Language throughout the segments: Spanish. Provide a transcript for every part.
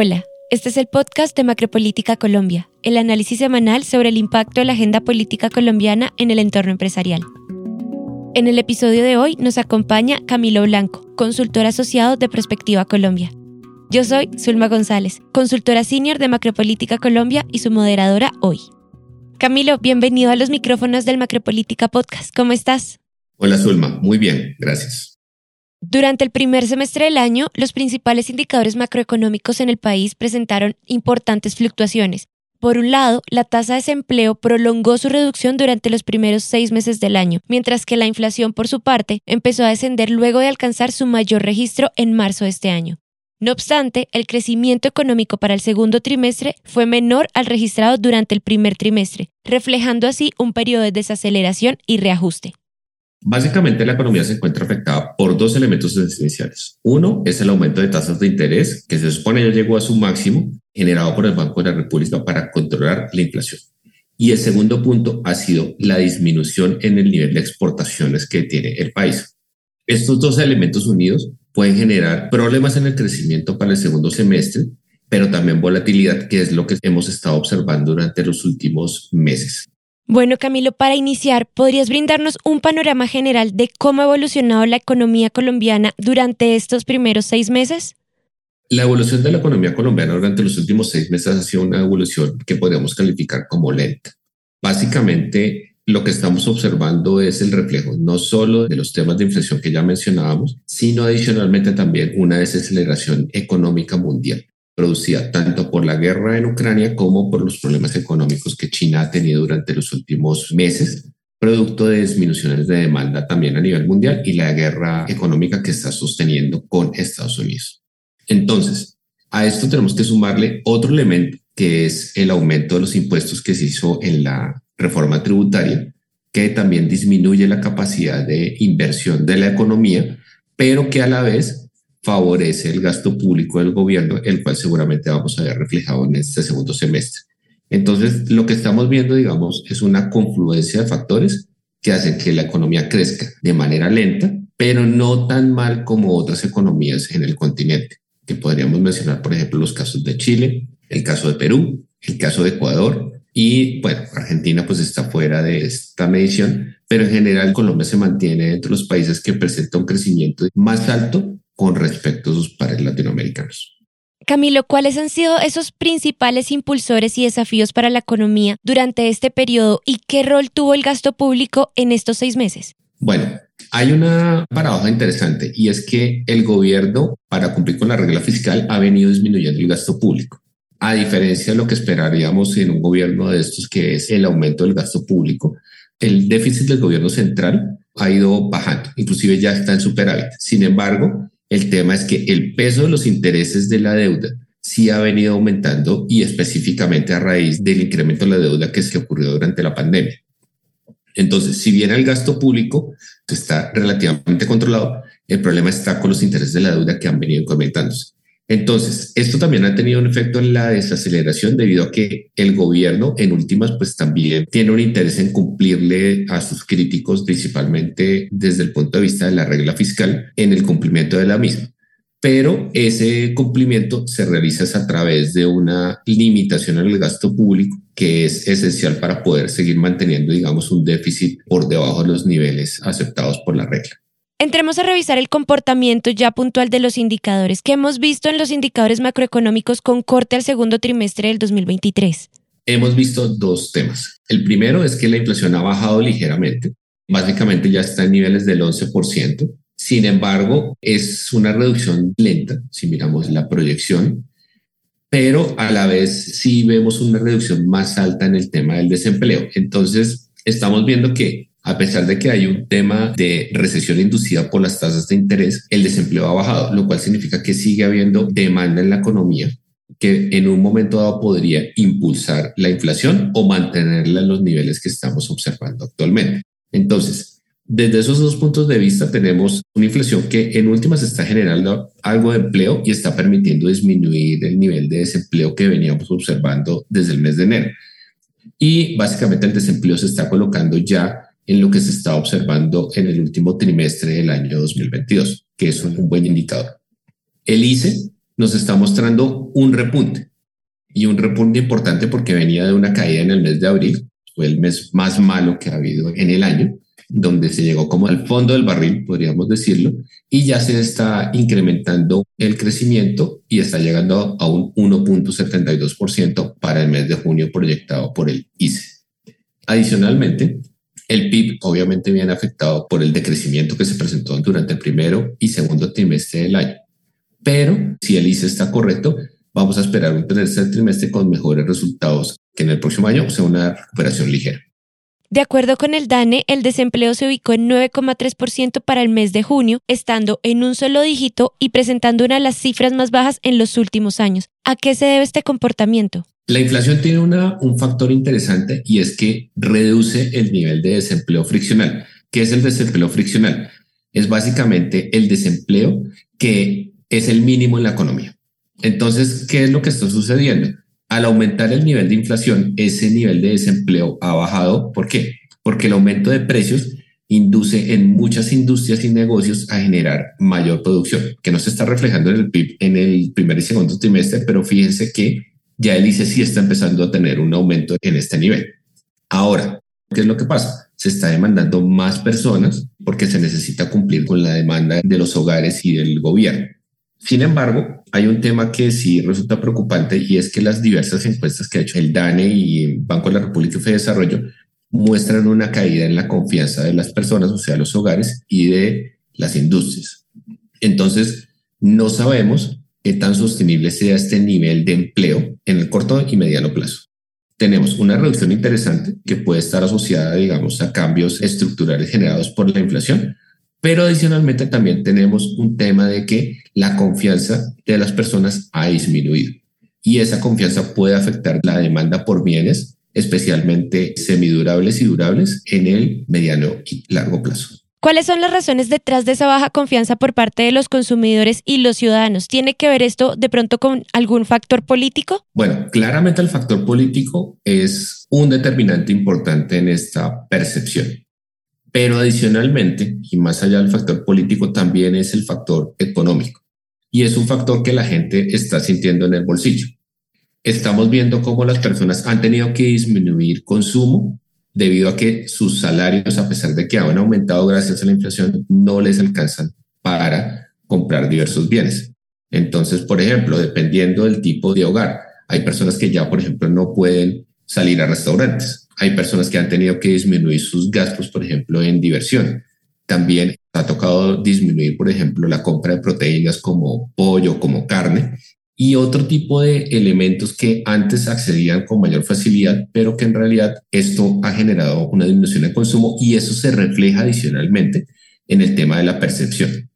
Hola, este es el podcast de Macropolítica Colombia, el análisis semanal sobre el impacto de la agenda política colombiana en el entorno empresarial. En el episodio de hoy nos acompaña Camilo Blanco, consultor asociado de Prospectiva Colombia. Yo soy Zulma González, consultora senior de Macropolítica Colombia y su moderadora hoy. Camilo, bienvenido a los micrófonos del Macropolítica Podcast. ¿Cómo estás? Hola Zulma, muy bien, gracias. Durante el primer semestre del año, los principales indicadores macroeconómicos en el país presentaron importantes fluctuaciones. Por un lado, la tasa de desempleo prolongó su reducción durante los primeros seis meses del año, mientras que la inflación, por su parte, empezó a descender luego de alcanzar su mayor registro en marzo de este año. No obstante, el crecimiento económico para el segundo trimestre fue menor al registrado durante el primer trimestre, reflejando así un periodo de desaceleración y reajuste. Básicamente la economía se encuentra afectada por dos elementos esenciales. Uno es el aumento de tasas de interés, que se supone ya llegó a su máximo, generado por el Banco de la República para controlar la inflación. Y el segundo punto ha sido la disminución en el nivel de exportaciones que tiene el país. Estos dos elementos unidos pueden generar problemas en el crecimiento para el segundo semestre, pero también volatilidad, que es lo que hemos estado observando durante los últimos meses. Bueno, Camilo, para iniciar, ¿podrías brindarnos un panorama general de cómo ha evolucionado la economía colombiana durante estos primeros seis meses? La evolución de la economía colombiana durante los últimos seis meses ha sido una evolución que podríamos calificar como lenta. Básicamente, lo que estamos observando es el reflejo no solo de los temas de inflación que ya mencionábamos, sino adicionalmente también una desaceleración económica mundial producida tanto por la guerra en Ucrania como por los problemas económicos que China ha tenido durante los últimos meses, producto de disminuciones de demanda también a nivel mundial y la guerra económica que está sosteniendo con Estados Unidos. Entonces, a esto tenemos que sumarle otro elemento que es el aumento de los impuestos que se hizo en la reforma tributaria, que también disminuye la capacidad de inversión de la economía, pero que a la vez favorece el gasto público del gobierno, el cual seguramente vamos a ver reflejado en este segundo semestre. Entonces, lo que estamos viendo, digamos, es una confluencia de factores que hacen que la economía crezca de manera lenta, pero no tan mal como otras economías en el continente, que podríamos mencionar, por ejemplo, los casos de Chile, el caso de Perú, el caso de Ecuador, y bueno, Argentina pues está fuera de esta medición, pero en general Colombia se mantiene entre los países que presentan un crecimiento más alto con respecto a sus pares latinoamericanos. Camilo, ¿cuáles han sido esos principales impulsores y desafíos para la economía durante este periodo y qué rol tuvo el gasto público en estos seis meses? Bueno, hay una paradoja interesante y es que el gobierno, para cumplir con la regla fiscal, ha venido disminuyendo el gasto público. A diferencia de lo que esperaríamos en un gobierno de estos, que es el aumento del gasto público, el déficit del gobierno central ha ido bajando, inclusive ya está en superávit. Sin embargo, el tema es que el peso de los intereses de la deuda sí ha venido aumentando y específicamente a raíz del incremento de la deuda que se ocurrió durante la pandemia. Entonces, si bien el gasto público está relativamente controlado, el problema está con los intereses de la deuda que han venido incrementándose. Entonces, esto también ha tenido un efecto en la desaceleración debido a que el gobierno en últimas pues también tiene un interés en cumplirle a sus críticos principalmente desde el punto de vista de la regla fiscal en el cumplimiento de la misma. Pero ese cumplimiento se realiza a través de una limitación el gasto público que es esencial para poder seguir manteniendo, digamos, un déficit por debajo de los niveles aceptados por la regla. Entremos a revisar el comportamiento ya puntual de los indicadores que hemos visto en los indicadores macroeconómicos con corte al segundo trimestre del 2023. Hemos visto dos temas. El primero es que la inflación ha bajado ligeramente. Básicamente ya está en niveles del 11%. Sin embargo, es una reducción lenta si miramos la proyección, pero a la vez sí vemos una reducción más alta en el tema del desempleo. Entonces, estamos viendo que a pesar de que hay un tema de recesión inducida por las tasas de interés, el desempleo ha bajado, lo cual significa que sigue habiendo demanda en la economía que en un momento dado podría impulsar la inflación o mantenerla en los niveles que estamos observando actualmente. Entonces, desde esos dos puntos de vista tenemos una inflación que en últimas está generando algo de empleo y está permitiendo disminuir el nivel de desempleo que veníamos observando desde el mes de enero. Y básicamente el desempleo se está colocando ya en lo que se está observando en el último trimestre del año 2022, que es un buen indicador. El ICE nos está mostrando un repunte y un repunte importante porque venía de una caída en el mes de abril, fue el mes más malo que ha habido en el año, donde se llegó como al fondo del barril, podríamos decirlo, y ya se está incrementando el crecimiento y está llegando a un 1.72% para el mes de junio proyectado por el ICE. Adicionalmente, el PIB obviamente viene afectado por el decrecimiento que se presentó durante el primero y segundo trimestre del año. Pero si el ICE está correcto, vamos a esperar un tercer trimestre con mejores resultados que en el próximo año, o una recuperación ligera. De acuerdo con el DANE, el desempleo se ubicó en 9,3% para el mes de junio, estando en un solo dígito y presentando una de las cifras más bajas en los últimos años. ¿A qué se debe este comportamiento? La inflación tiene una, un factor interesante y es que reduce el nivel de desempleo friccional. ¿Qué es el desempleo friccional? Es básicamente el desempleo que es el mínimo en la economía. Entonces, ¿qué es lo que está sucediendo? Al aumentar el nivel de inflación, ese nivel de desempleo ha bajado. ¿Por qué? Porque el aumento de precios induce en muchas industrias y negocios a generar mayor producción, que no se está reflejando en el PIB en el primer y segundo trimestre, pero fíjense que ya el ICE está empezando a tener un aumento en este nivel. Ahora, ¿qué es lo que pasa? Se está demandando más personas porque se necesita cumplir con la demanda de los hogares y del gobierno. Sin embargo, hay un tema que sí resulta preocupante y es que las diversas encuestas que ha hecho el DANE y el Banco de la República de Desarrollo muestran una caída en la confianza de las personas, o sea, los hogares y de las industrias. Entonces, no sabemos qué tan sostenible sea este nivel de empleo en el corto y mediano plazo. Tenemos una reducción interesante que puede estar asociada, digamos, a cambios estructurales generados por la inflación, pero adicionalmente también tenemos un tema de que la confianza de las personas ha disminuido y esa confianza puede afectar la demanda por bienes, especialmente semidurables y durables en el mediano y largo plazo. ¿Cuáles son las razones detrás de esa baja confianza por parte de los consumidores y los ciudadanos? ¿Tiene que ver esto de pronto con algún factor político? Bueno, claramente el factor político es un determinante importante en esta percepción. Pero adicionalmente, y más allá del factor político, también es el factor económico. Y es un factor que la gente está sintiendo en el bolsillo. Estamos viendo cómo las personas han tenido que disminuir consumo debido a que sus salarios, a pesar de que han aumentado gracias a la inflación, no les alcanzan para comprar diversos bienes. Entonces, por ejemplo, dependiendo del tipo de hogar, hay personas que ya, por ejemplo, no pueden salir a restaurantes hay personas que han tenido que disminuir sus gastos, por ejemplo, en diversión. También ha tocado disminuir, por ejemplo, la compra de proteínas como pollo, como carne y otro tipo de elementos que antes accedían con mayor facilidad, pero que en realidad esto ha generado una disminución de consumo y eso se refleja adicionalmente en el tema de la percepción.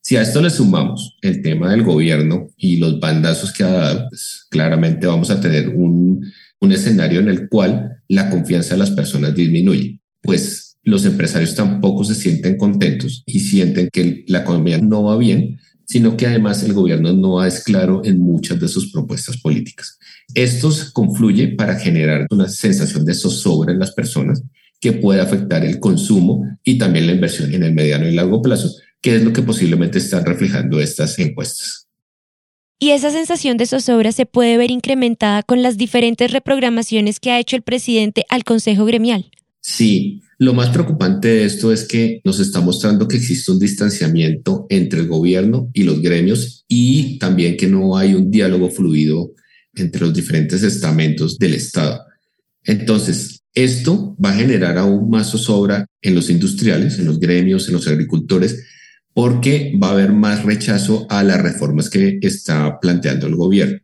Si a esto le sumamos el tema del gobierno y los bandazos que ha dado, pues claramente vamos a tener un, un escenario en el cual la confianza de las personas disminuye, pues los empresarios tampoco se sienten contentos y sienten que la economía no va bien, sino que además el gobierno no es claro en muchas de sus propuestas políticas. Esto confluye para generar una sensación de zozobra en las personas que puede afectar el consumo y también la inversión en el mediano y largo plazo, que es lo que posiblemente están reflejando estas encuestas. Y esa sensación de zozobra se puede ver incrementada con las diferentes reprogramaciones que ha hecho el presidente al Consejo Gremial. Sí, lo más preocupante de esto es que nos está mostrando que existe un distanciamiento entre el gobierno y los gremios y también que no hay un diálogo fluido entre los diferentes estamentos del Estado. Entonces, esto va a generar aún más zozobra en los industriales, en los gremios, en los agricultores, porque va a haber más rechazo a las reformas que está planteando el gobierno.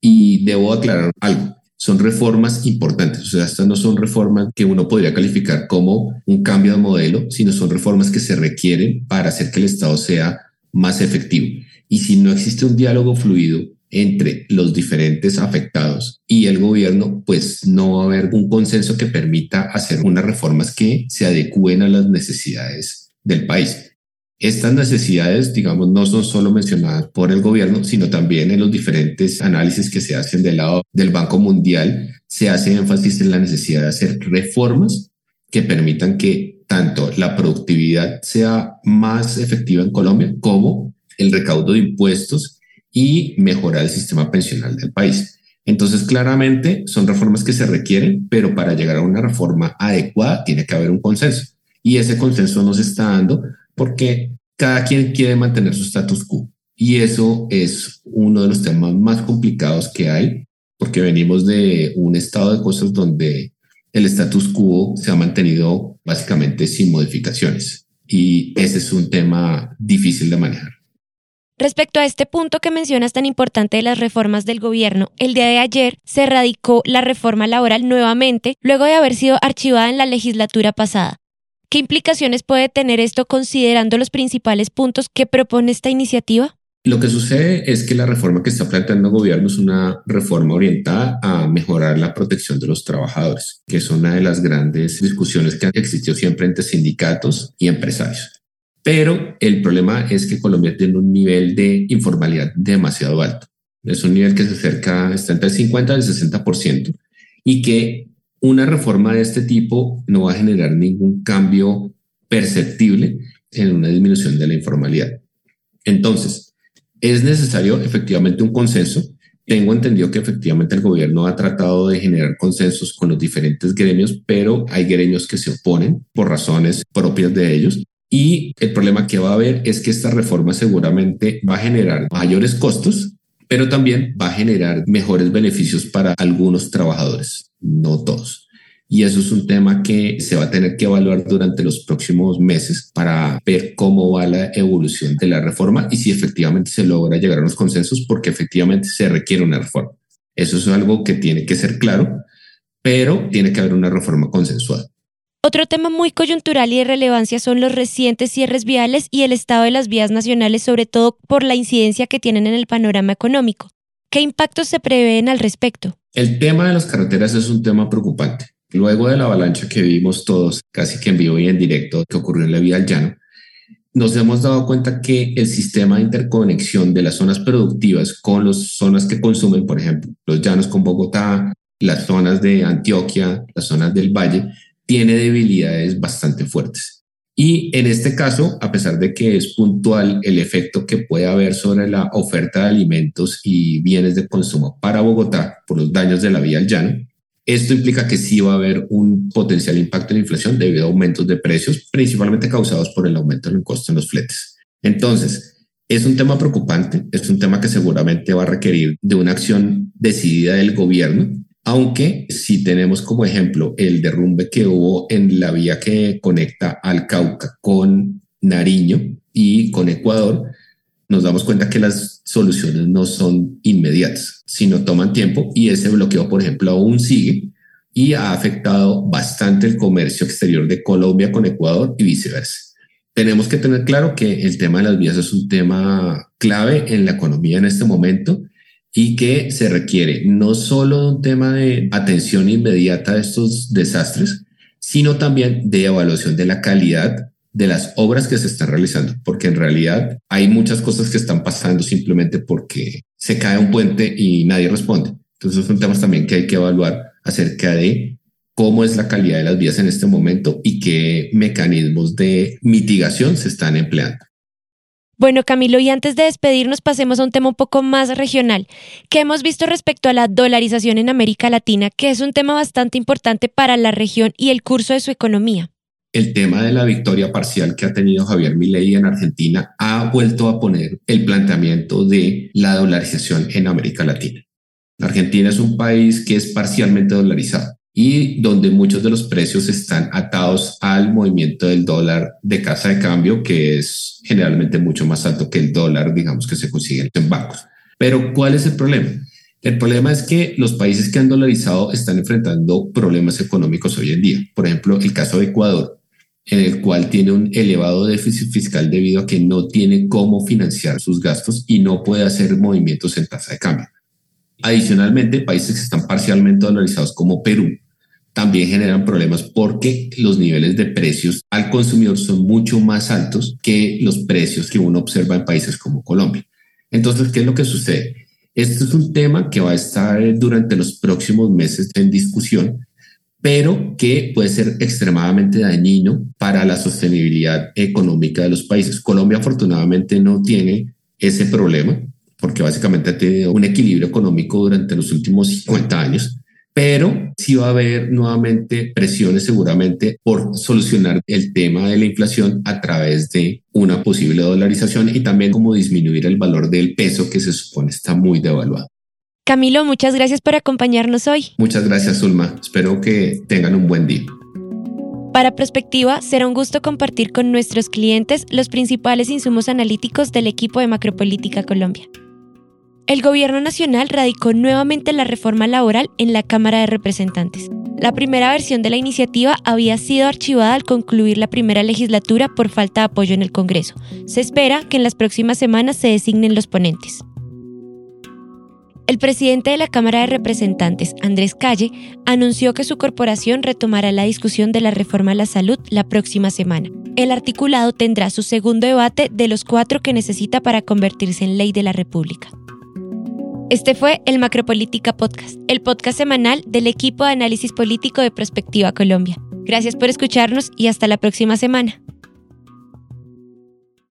Y debo aclarar algo, son reformas importantes, o sea, estas no son reformas que uno podría calificar como un cambio de modelo, sino son reformas que se requieren para hacer que el Estado sea más efectivo. Y si no existe un diálogo fluido entre los diferentes afectados y el gobierno, pues no va a haber un consenso que permita hacer unas reformas que se adecúen a las necesidades del país. Estas necesidades, digamos, no son solo mencionadas por el gobierno, sino también en los diferentes análisis que se hacen del lado del Banco Mundial, se hace énfasis en la necesidad de hacer reformas que permitan que tanto la productividad sea más efectiva en Colombia como el recaudo de impuestos y mejorar el sistema pensional del país. Entonces, claramente son reformas que se requieren, pero para llegar a una reforma adecuada tiene que haber un consenso. Y ese consenso no está dando porque cada quien quiere mantener su status quo. Y eso es uno de los temas más complicados que hay, porque venimos de un estado de cosas donde el status quo se ha mantenido básicamente sin modificaciones. Y ese es un tema difícil de manejar. Respecto a este punto que mencionas tan importante de las reformas del gobierno, el día de ayer se radicó la reforma laboral nuevamente, luego de haber sido archivada en la legislatura pasada. ¿Qué implicaciones puede tener esto considerando los principales puntos que propone esta iniciativa? Lo que sucede es que la reforma que está planteando el gobierno es una reforma orientada a mejorar la protección de los trabajadores, que es una de las grandes discusiones que han existido siempre entre sindicatos y empresarios. Pero el problema es que Colombia tiene un nivel de informalidad demasiado alto. Es un nivel que se acerca, está entre el 50 y el 60%, y que una reforma de este tipo no va a generar ningún cambio perceptible en una disminución de la informalidad. Entonces, es necesario efectivamente un consenso. Tengo entendido que efectivamente el gobierno ha tratado de generar consensos con los diferentes gremios, pero hay gremios que se oponen por razones propias de ellos y el problema que va a haber es que esta reforma seguramente va a generar mayores costos, pero también va a generar mejores beneficios para algunos trabajadores, no todos. Y eso es un tema que se va a tener que evaluar durante los próximos meses para ver cómo va la evolución de la reforma y si efectivamente se logra llegar a unos consensos, porque efectivamente se requiere una reforma. Eso es algo que tiene que ser claro, pero tiene que haber una reforma consensuada. Otro tema muy coyuntural y de relevancia son los recientes cierres viales y el estado de las vías nacionales, sobre todo por la incidencia que tienen en el panorama económico. ¿Qué impactos se prevén al respecto? El tema de las carreteras es un tema preocupante. Luego de la avalancha que vimos todos, casi que en vivo y en directo, que ocurrió en la vía al llano, nos hemos dado cuenta que el sistema de interconexión de las zonas productivas con las zonas que consumen, por ejemplo, los llanos con Bogotá, las zonas de Antioquia, las zonas del Valle, tiene debilidades bastante fuertes. Y en este caso, a pesar de que es puntual el efecto que puede haber sobre la oferta de alimentos y bienes de consumo para Bogotá por los daños de la vía al llano, esto implica que sí va a haber un potencial impacto en la inflación debido a aumentos de precios, principalmente causados por el aumento del costo en los fletes. Entonces, es un tema preocupante, es un tema que seguramente va a requerir de una acción decidida del gobierno aunque si tenemos como ejemplo el derrumbe que hubo en la vía que conecta al Cauca con Nariño y con Ecuador, nos damos cuenta que las soluciones no son inmediatas, sino toman tiempo y ese bloqueo, por ejemplo, aún sigue y ha afectado bastante el comercio exterior de Colombia con Ecuador y viceversa. Tenemos que tener claro que el tema de las vías es un tema clave en la economía en este momento y que se requiere no solo un tema de atención inmediata a estos desastres, sino también de evaluación de la calidad de las obras que se están realizando, porque en realidad hay muchas cosas que están pasando simplemente porque se cae un puente y nadie responde. Entonces son temas también que hay que evaluar acerca de cómo es la calidad de las vías en este momento y qué mecanismos de mitigación se están empleando. Bueno, Camilo, y antes de despedirnos, pasemos a un tema un poco más regional. ¿Qué hemos visto respecto a la dolarización en América Latina, que es un tema bastante importante para la región y el curso de su economía? El tema de la victoria parcial que ha tenido Javier Milei en Argentina ha vuelto a poner el planteamiento de la dolarización en América Latina. Argentina es un país que es parcialmente dolarizado y donde muchos de los precios están atados al movimiento del dólar de casa de cambio, que es generalmente mucho más alto que el dólar, digamos, que se consigue en bancos. Pero ¿cuál es el problema? El problema es que los países que han dolarizado están enfrentando problemas económicos hoy en día. Por ejemplo, el caso de Ecuador, en el cual tiene un elevado déficit fiscal debido a que no tiene cómo financiar sus gastos y no puede hacer movimientos en tasa de cambio. Adicionalmente, países que están parcialmente dolarizados como Perú, también generan problemas porque los niveles de precios al consumidor son mucho más altos que los precios que uno observa en países como Colombia. Entonces, ¿qué es lo que sucede? Este es un tema que va a estar durante los próximos meses en discusión, pero que puede ser extremadamente dañino para la sostenibilidad económica de los países. Colombia afortunadamente no tiene ese problema porque básicamente ha tenido un equilibrio económico durante los últimos 50 años, pero sí va a haber nuevamente presiones seguramente por solucionar el tema de la inflación a través de una posible dolarización y también como disminuir el valor del peso que se supone está muy devaluado. Camilo, muchas gracias por acompañarnos hoy. Muchas gracias, Zulma. Espero que tengan un buen día. Para Prospectiva, será un gusto compartir con nuestros clientes los principales insumos analíticos del equipo de Macropolítica Colombia. El Gobierno Nacional radicó nuevamente la reforma laboral en la Cámara de Representantes. La primera versión de la iniciativa había sido archivada al concluir la primera legislatura por falta de apoyo en el Congreso. Se espera que en las próximas semanas se designen los ponentes. El presidente de la Cámara de Representantes, Andrés Calle, anunció que su corporación retomará la discusión de la reforma a la salud la próxima semana. El articulado tendrá su segundo debate de los cuatro que necesita para convertirse en ley de la República. Este fue el Macropolítica Podcast, el podcast semanal del equipo de análisis político de Prospectiva Colombia. Gracias por escucharnos y hasta la próxima semana.